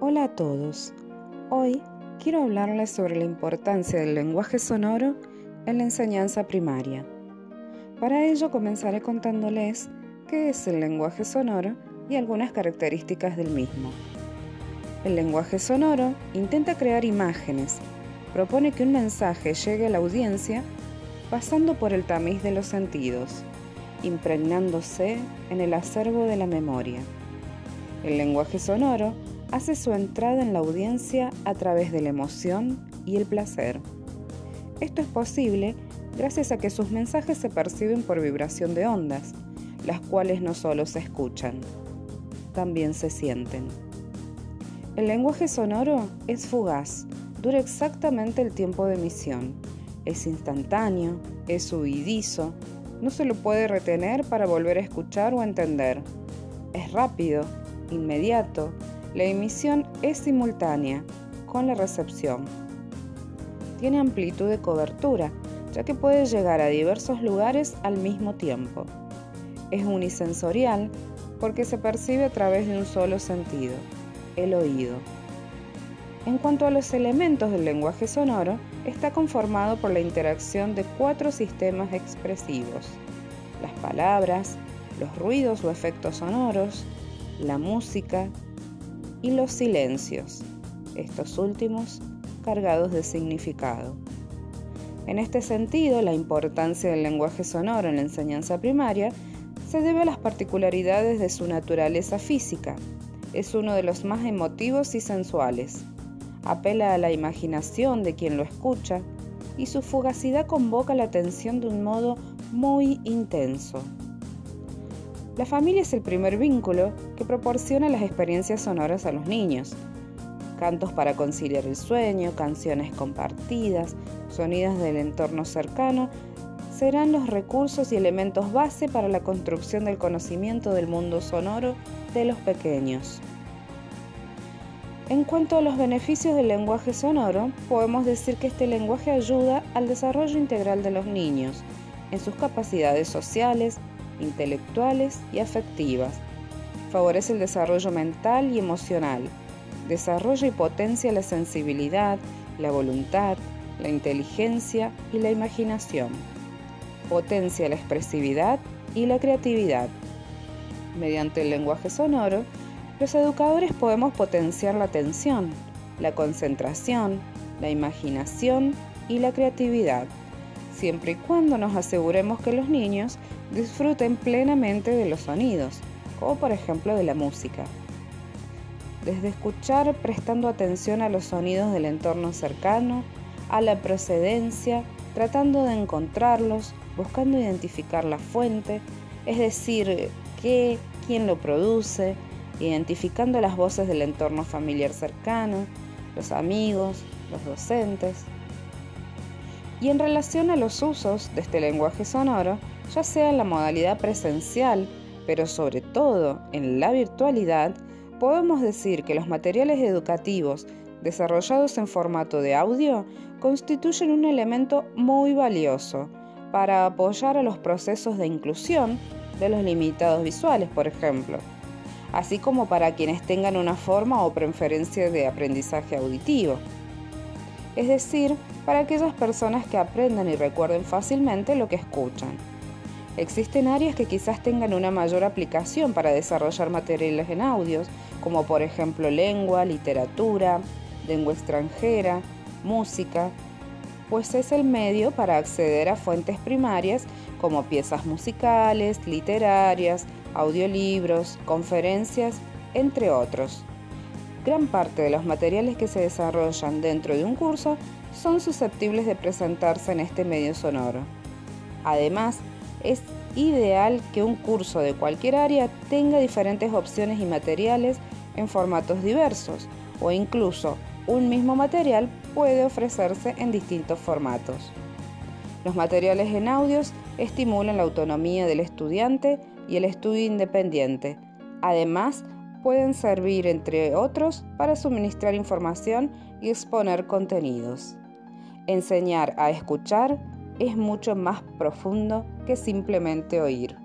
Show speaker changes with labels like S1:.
S1: Hola a todos. Hoy quiero hablarles sobre la importancia del lenguaje sonoro en la enseñanza primaria. Para ello comenzaré contándoles qué es el lenguaje sonoro y algunas características del mismo. El lenguaje sonoro intenta crear imágenes, propone que un mensaje llegue a la audiencia pasando por el tamiz de los sentidos, impregnándose en el acervo de la memoria. El lenguaje sonoro hace su entrada en la audiencia a través de la emoción y el placer. Esto es posible gracias a que sus mensajes se perciben por vibración de ondas, las cuales no solo se escuchan, también se sienten. El lenguaje sonoro es fugaz, dura exactamente el tiempo de emisión, es instantáneo, es huidizo, no se lo puede retener para volver a escuchar o entender. Es rápido, inmediato, la emisión es simultánea con la recepción. Tiene amplitud de cobertura, ya que puede llegar a diversos lugares al mismo tiempo. Es unisensorial porque se percibe a través de un solo sentido, el oído. En cuanto a los elementos del lenguaje sonoro, está conformado por la interacción de cuatro sistemas expresivos. Las palabras, los ruidos o efectos sonoros, la música y los silencios, estos últimos cargados de significado. En este sentido, la importancia del lenguaje sonoro en la enseñanza primaria se debe a las particularidades de su naturaleza física. Es uno de los más emotivos y sensuales. Apela a la imaginación de quien lo escucha y su fugacidad convoca la atención de un modo muy intenso. La familia es el primer vínculo que proporciona las experiencias sonoras a los niños. Cantos para conciliar el sueño, canciones compartidas, sonidos del entorno cercano serán los recursos y elementos base para la construcción del conocimiento del mundo sonoro de los pequeños. En cuanto a los beneficios del lenguaje sonoro, podemos decir que este lenguaje ayuda al desarrollo integral de los niños en sus capacidades sociales, intelectuales y afectivas. Favorece el desarrollo mental y emocional. Desarrolla y potencia la sensibilidad, la voluntad, la inteligencia y la imaginación. Potencia la expresividad y la creatividad. Mediante el lenguaje sonoro, los educadores podemos potenciar la atención, la concentración, la imaginación y la creatividad siempre y cuando nos aseguremos que los niños disfruten plenamente de los sonidos, como por ejemplo de la música. Desde escuchar prestando atención a los sonidos del entorno cercano, a la procedencia, tratando de encontrarlos, buscando identificar la fuente, es decir, qué, quién lo produce, identificando las voces del entorno familiar cercano, los amigos, los docentes, y en relación a los usos de este lenguaje sonoro, ya sea en la modalidad presencial, pero sobre todo en la virtualidad, podemos decir que los materiales educativos desarrollados en formato de audio constituyen un elemento muy valioso para apoyar a los procesos de inclusión de los limitados visuales, por ejemplo, así como para quienes tengan una forma o preferencia de aprendizaje auditivo es decir, para aquellas personas que aprendan y recuerden fácilmente lo que escuchan. Existen áreas que quizás tengan una mayor aplicación para desarrollar materiales en audios, como por ejemplo lengua, literatura, lengua extranjera, música, pues es el medio para acceder a fuentes primarias como piezas musicales, literarias, audiolibros, conferencias, entre otros. Gran parte de los materiales que se desarrollan dentro de un curso son susceptibles de presentarse en este medio sonoro. Además, es ideal que un curso de cualquier área tenga diferentes opciones y materiales en formatos diversos o incluso un mismo material puede ofrecerse en distintos formatos. Los materiales en audios estimulan la autonomía del estudiante y el estudio independiente. Además, pueden servir, entre otros, para suministrar información y exponer contenidos. Enseñar a escuchar es mucho más profundo que simplemente oír.